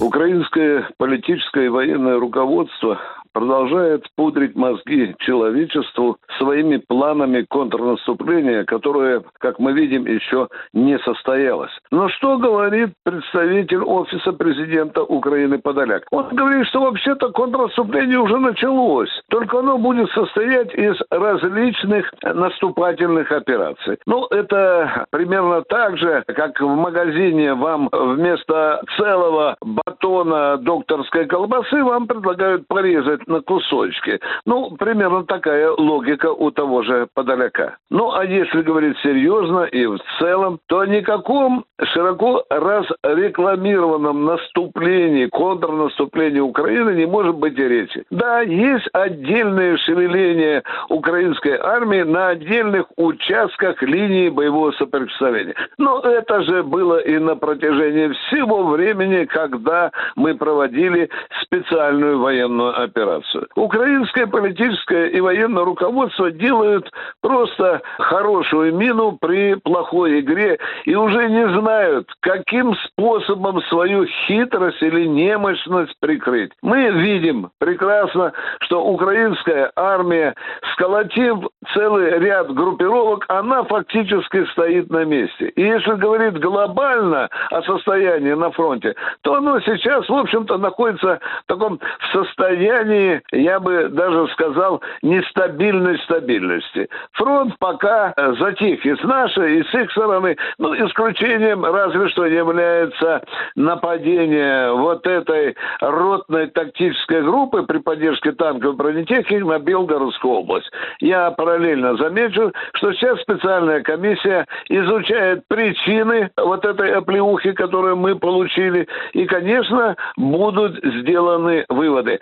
Украинское политическое и военное руководство продолжает пудрить мозги человечеству своими планами контрнаступления, которое, как мы видим, еще не состоялось. Но что говорит представитель Офиса президента Украины Подоляк? Он говорит, что вообще-то контрнаступление уже началось, только оно будет состоять из различных наступательных операций. Ну, это примерно так же, как в магазине вам вместо целого батона докторской колбасы вам предлагают порезать на кусочки. Ну, примерно такая логика у того же Подоляка. Ну, а если говорить серьезно и в целом, то о никаком широко разрекламированном наступлении, контрнаступлении Украины не может быть и речи. Да, есть отдельные шевеления украинской армии на отдельных участках линии боевого соприкосновения. Но это же было и на протяжении всего времени, когда мы проводили специальную военную операцию. Украинское политическое и военное руководство делают просто хорошую мину при плохой игре и уже не знают, каким способом свою хитрость или немощность прикрыть. Мы видим прекрасно, что украинская армия, сколотив целый ряд группировок, она фактически стоит на месте. И если говорить глобально о состоянии на фронте, то оно сейчас, в общем-то, находится в таком состоянии, я бы даже сказал, нестабильной стабильности. Фронт пока э, затих и с нашей, и с их стороны, ну, исключением разве что является нападение вот этой ротной тактической группы при поддержке танковой бронетехники на Белгородскую область. Я параллельно замечу, что сейчас специальная комиссия изучает причины вот этой оплеухи, которую мы получили, и, конечно, будут сделаны выводы.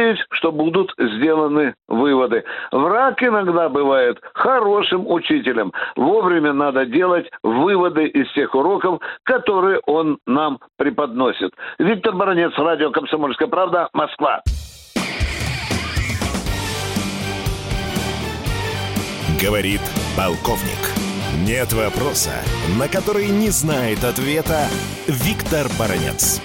Надеюсь, что будут сделаны выводы. Враг иногда бывает хорошим учителем. Вовремя надо делать выводы из тех уроков, которые он нам преподносит. Виктор Баранец, радио «Комсомольская правда», Москва. Говорит полковник. Нет вопроса, на который не знает ответа Виктор Баранец.